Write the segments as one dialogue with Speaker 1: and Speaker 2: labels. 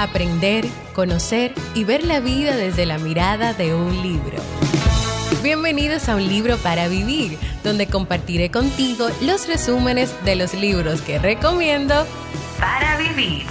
Speaker 1: Aprender, conocer y ver la vida desde la mirada de un libro. Bienvenidos a Un libro para vivir, donde compartiré contigo los resúmenes de los libros que recomiendo para vivir.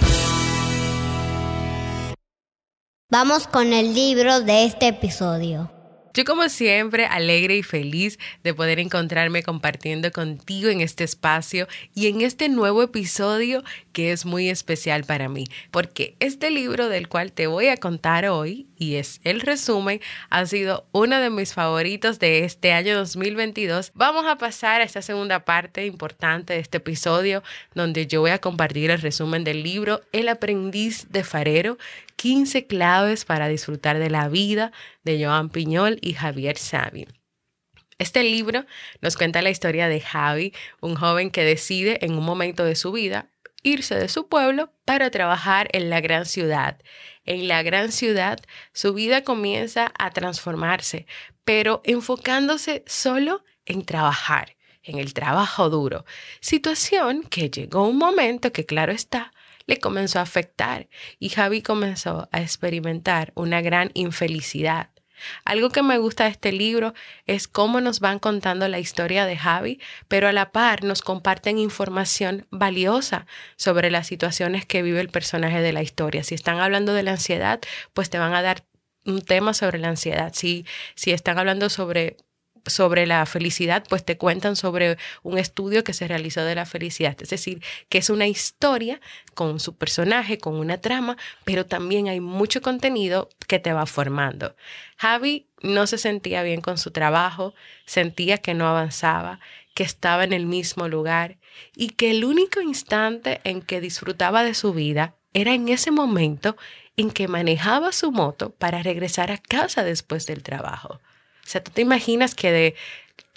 Speaker 2: Vamos con el libro de este episodio.
Speaker 1: Yo como siempre, alegre y feliz de poder encontrarme compartiendo contigo en este espacio y en este nuevo episodio que es muy especial para mí, porque este libro del cual te voy a contar hoy, y es el resumen, ha sido uno de mis favoritos de este año 2022. Vamos a pasar a esta segunda parte importante de este episodio, donde yo voy a compartir el resumen del libro El aprendiz de farero, 15 claves para disfrutar de la vida de Joan Piñol y Javier Sabin. Este libro nos cuenta la historia de Javi, un joven que decide en un momento de su vida irse de su pueblo para trabajar en la gran ciudad. En la gran ciudad su vida comienza a transformarse, pero enfocándose solo en trabajar, en el trabajo duro. Situación que llegó un momento que, claro está, le comenzó a afectar y Javi comenzó a experimentar una gran infelicidad. Algo que me gusta de este libro es cómo nos van contando la historia de Javi, pero a la par nos comparten información valiosa sobre las situaciones que vive el personaje de la historia. Si están hablando de la ansiedad, pues te van a dar un tema sobre la ansiedad. Si, si están hablando sobre sobre la felicidad, pues te cuentan sobre un estudio que se realizó de la felicidad. Es decir, que es una historia con su personaje, con una trama, pero también hay mucho contenido que te va formando. Javi no se sentía bien con su trabajo, sentía que no avanzaba, que estaba en el mismo lugar y que el único instante en que disfrutaba de su vida era en ese momento en que manejaba su moto para regresar a casa después del trabajo. O sea, tú te imaginas que de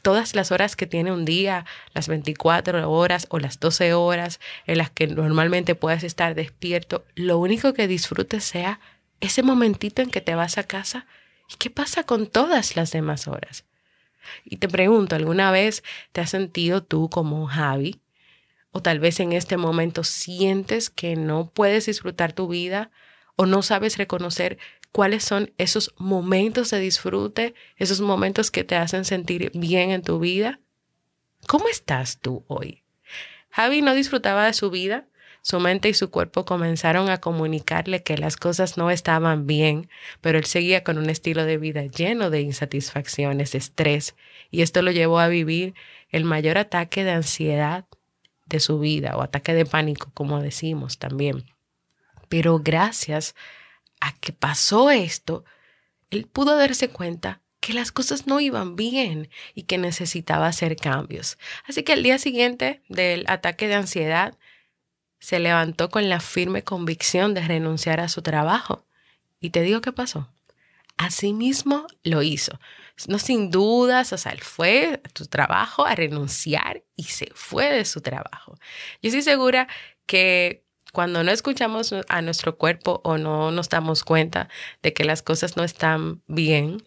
Speaker 1: todas las horas que tiene un día, las 24 horas o las 12 horas en las que normalmente puedes estar despierto, lo único que disfrutes sea ese momentito en que te vas a casa. ¿Y qué pasa con todas las demás horas? Y te pregunto, ¿alguna vez te has sentido tú como Javi? O tal vez en este momento sientes que no puedes disfrutar tu vida o no sabes reconocer cuáles son esos momentos de disfrute, esos momentos que te hacen sentir bien en tu vida. ¿Cómo estás tú hoy? Javi no disfrutaba de su vida. Su mente y su cuerpo comenzaron a comunicarle que las cosas no estaban bien, pero él seguía con un estilo de vida lleno de insatisfacciones, estrés, y esto lo llevó a vivir el mayor ataque de ansiedad de su vida o ataque de pánico, como decimos también. Pero gracias a que pasó esto, él pudo darse cuenta que las cosas no iban bien y que necesitaba hacer cambios. Así que al día siguiente del ataque de ansiedad, se levantó con la firme convicción de renunciar a su trabajo. Y te digo qué pasó. Asimismo lo hizo. No sin dudas, o sea, él fue a su trabajo a renunciar y se fue de su trabajo. Yo estoy segura que cuando no escuchamos a nuestro cuerpo o no nos damos cuenta de que las cosas no están bien,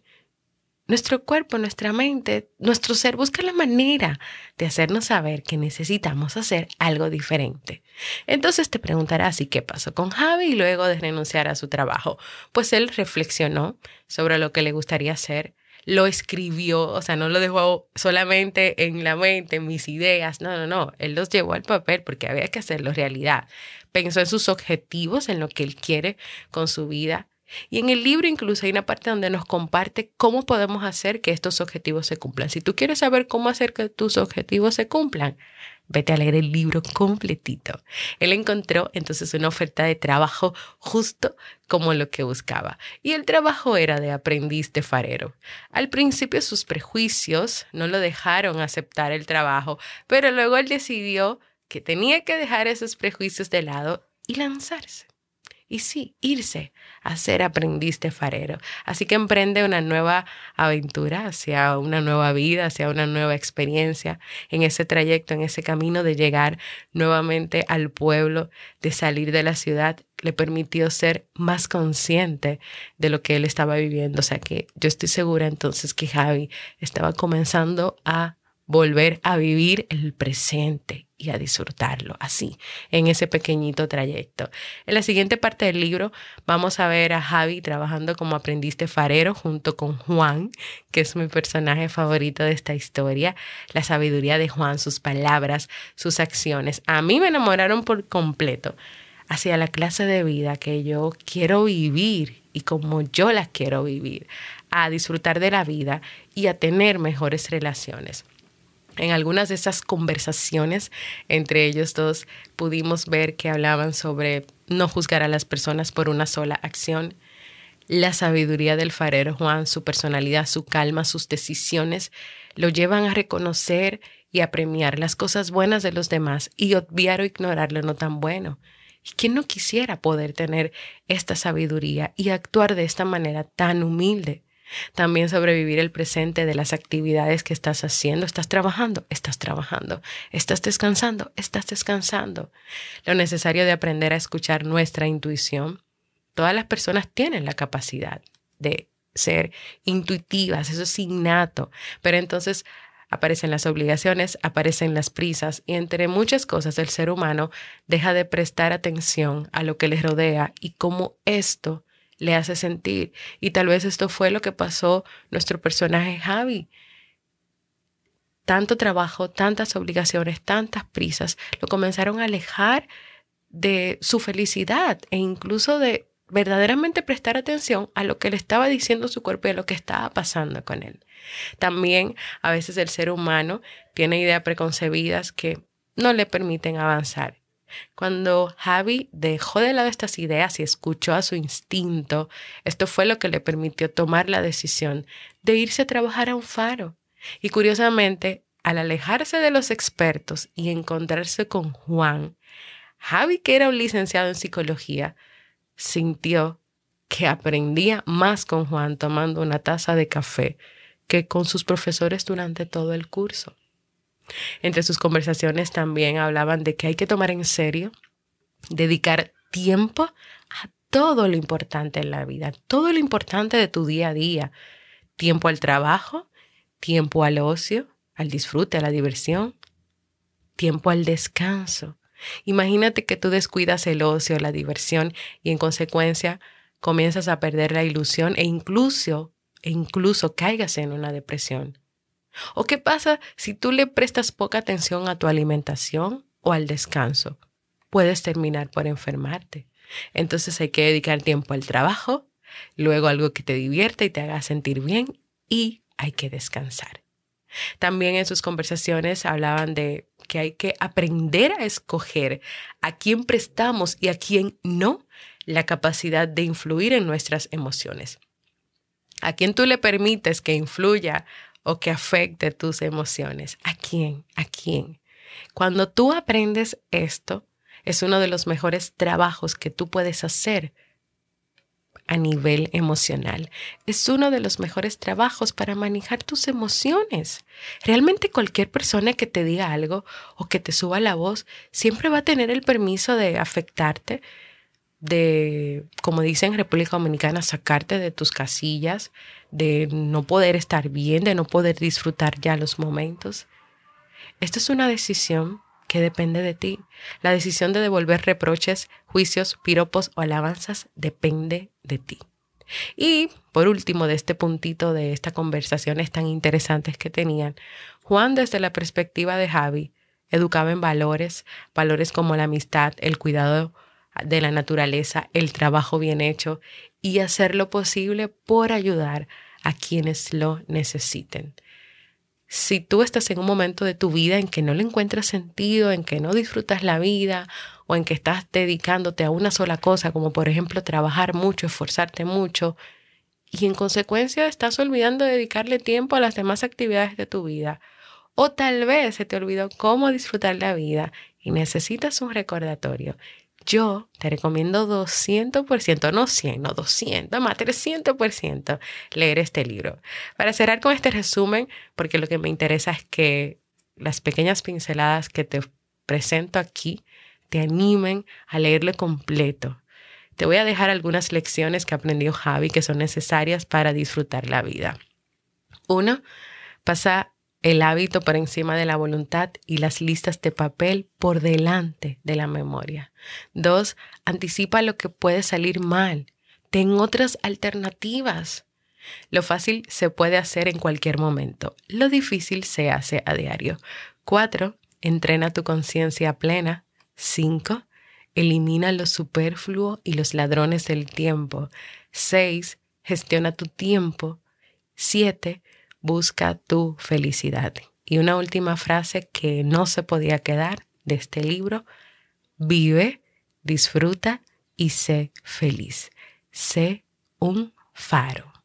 Speaker 1: nuestro cuerpo, nuestra mente, nuestro ser busca la manera de hacernos saber que necesitamos hacer algo diferente. Entonces te preguntarás, ¿y qué pasó con Javi luego de renunciar a su trabajo? Pues él reflexionó sobre lo que le gustaría hacer, lo escribió, o sea, no lo dejó solamente en la mente, en mis ideas, no, no, no, él los llevó al papel porque había que hacerlo realidad. Pensó en sus objetivos, en lo que él quiere con su vida. Y en el libro incluso hay una parte donde nos comparte cómo podemos hacer que estos objetivos se cumplan. Si tú quieres saber cómo hacer que tus objetivos se cumplan, Vete a leer el libro completito. Él encontró entonces una oferta de trabajo justo como lo que buscaba. Y el trabajo era de aprendiz de farero. Al principio sus prejuicios no lo dejaron aceptar el trabajo, pero luego él decidió que tenía que dejar esos prejuicios de lado y lanzarse. Y sí, irse a ser aprendiz de farero. Así que emprende una nueva aventura hacia una nueva vida, hacia una nueva experiencia en ese trayecto, en ese camino de llegar nuevamente al pueblo, de salir de la ciudad, le permitió ser más consciente de lo que él estaba viviendo. O sea que yo estoy segura entonces que Javi estaba comenzando a volver a vivir el presente y a disfrutarlo así, en ese pequeñito trayecto. En la siguiente parte del libro vamos a ver a Javi trabajando como aprendiz de farero junto con Juan, que es mi personaje favorito de esta historia. La sabiduría de Juan, sus palabras, sus acciones, a mí me enamoraron por completo hacia la clase de vida que yo quiero vivir y como yo la quiero vivir, a disfrutar de la vida y a tener mejores relaciones. En algunas de esas conversaciones entre ellos dos pudimos ver que hablaban sobre no juzgar a las personas por una sola acción, la sabiduría del farero Juan, su personalidad, su calma, sus decisiones, lo llevan a reconocer y a premiar las cosas buenas de los demás y obviar o ignorar lo no tan bueno. ¿Y quién no quisiera poder tener esta sabiduría y actuar de esta manera tan humilde? También sobrevivir el presente de las actividades que estás haciendo. Estás trabajando, estás trabajando. Estás descansando, estás descansando. Lo necesario de aprender a escuchar nuestra intuición. Todas las personas tienen la capacidad de ser intuitivas, eso es innato, pero entonces aparecen las obligaciones, aparecen las prisas y entre muchas cosas el ser humano deja de prestar atención a lo que le rodea y cómo esto le hace sentir. Y tal vez esto fue lo que pasó nuestro personaje Javi. Tanto trabajo, tantas obligaciones, tantas prisas, lo comenzaron a alejar de su felicidad e incluso de verdaderamente prestar atención a lo que le estaba diciendo su cuerpo y a lo que estaba pasando con él. También a veces el ser humano tiene ideas preconcebidas que no le permiten avanzar cuando Javi dejó de lado estas ideas y escuchó a su instinto, esto fue lo que le permitió tomar la decisión de irse a trabajar a un faro. Y curiosamente, al alejarse de los expertos y encontrarse con Juan, Javi, que era un licenciado en psicología, sintió que aprendía más con Juan tomando una taza de café que con sus profesores durante todo el curso. Entre sus conversaciones también hablaban de que hay que tomar en serio, dedicar tiempo a todo lo importante en la vida, todo lo importante de tu día a día. Tiempo al trabajo, tiempo al ocio, al disfrute, a la diversión, tiempo al descanso. Imagínate que tú descuidas el ocio, la diversión y en consecuencia comienzas a perder la ilusión e incluso, e incluso caigas en una depresión. ¿O qué pasa si tú le prestas poca atención a tu alimentación o al descanso? Puedes terminar por enfermarte. Entonces hay que dedicar tiempo al trabajo, luego algo que te divierta y te haga sentir bien y hay que descansar. También en sus conversaciones hablaban de que hay que aprender a escoger a quién prestamos y a quién no la capacidad de influir en nuestras emociones. A quién tú le permites que influya o que afecte tus emociones. ¿A quién? ¿A quién? Cuando tú aprendes esto, es uno de los mejores trabajos que tú puedes hacer a nivel emocional. Es uno de los mejores trabajos para manejar tus emociones. Realmente cualquier persona que te diga algo o que te suba la voz siempre va a tener el permiso de afectarte, de, como dicen en República Dominicana, sacarte de tus casillas, de no poder estar bien, de no poder disfrutar ya los momentos. Esto es una decisión que depende de ti. La decisión de devolver reproches, juicios, piropos o alabanzas depende de ti. Y por último, de este puntito de estas conversaciones tan interesantes que tenían, Juan desde la perspectiva de Javi educaba en valores, valores como la amistad, el cuidado de la naturaleza, el trabajo bien hecho y hacer lo posible por ayudar a quienes lo necesiten. Si tú estás en un momento de tu vida en que no le encuentras sentido, en que no disfrutas la vida o en que estás dedicándote a una sola cosa, como por ejemplo trabajar mucho, esforzarte mucho, y en consecuencia estás olvidando dedicarle tiempo a las demás actividades de tu vida, o tal vez se te olvidó cómo disfrutar la vida y necesitas un recordatorio yo te recomiendo 200%, no 100, no 200, más 300% leer este libro. Para cerrar con este resumen, porque lo que me interesa es que las pequeñas pinceladas que te presento aquí te animen a leerlo completo. Te voy a dejar algunas lecciones que aprendió Javi que son necesarias para disfrutar la vida. Uno, pasa el hábito por encima de la voluntad y las listas de papel por delante de la memoria. Dos, anticipa lo que puede salir mal. Ten otras alternativas. Lo fácil se puede hacer en cualquier momento. Lo difícil se hace a diario. Cuatro, entrena tu conciencia plena. Cinco, elimina lo superfluo y los ladrones del tiempo. Seis, gestiona tu tiempo. Siete, busca tu felicidad. Y una última frase que no se podía quedar de este libro, vive, disfruta y sé feliz. Sé un faro.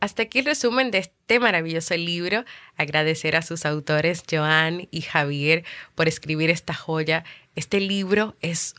Speaker 1: Hasta aquí el resumen de este maravilloso libro. Agradecer a sus autores, Joan y Javier, por escribir esta joya. Este libro es,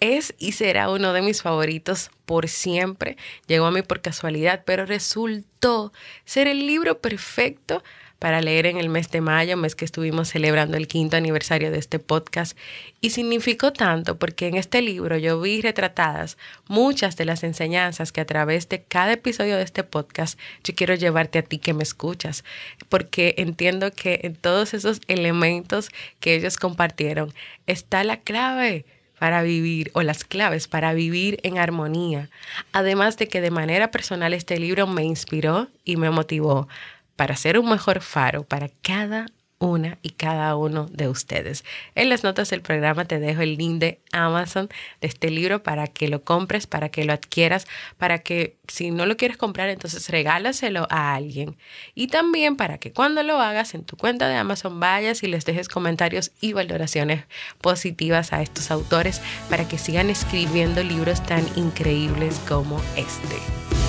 Speaker 1: es y será uno de mis favoritos por siempre. Llegó a mí por casualidad, pero resultó ser el libro perfecto para leer en el mes de mayo, mes que estuvimos celebrando el quinto aniversario de este podcast. Y significó tanto porque en este libro yo vi retratadas muchas de las enseñanzas que a través de cada episodio de este podcast yo quiero llevarte a ti que me escuchas, porque entiendo que en todos esos elementos que ellos compartieron está la clave para vivir o las claves para vivir en armonía. Además de que de manera personal este libro me inspiró y me motivó para ser un mejor faro para cada una y cada uno de ustedes. En las notas del programa te dejo el link de Amazon de este libro para que lo compres, para que lo adquieras, para que si no lo quieres comprar, entonces regálaselo a alguien. Y también para que cuando lo hagas en tu cuenta de Amazon vayas y les dejes comentarios y valoraciones positivas a estos autores para que sigan escribiendo libros tan increíbles como este.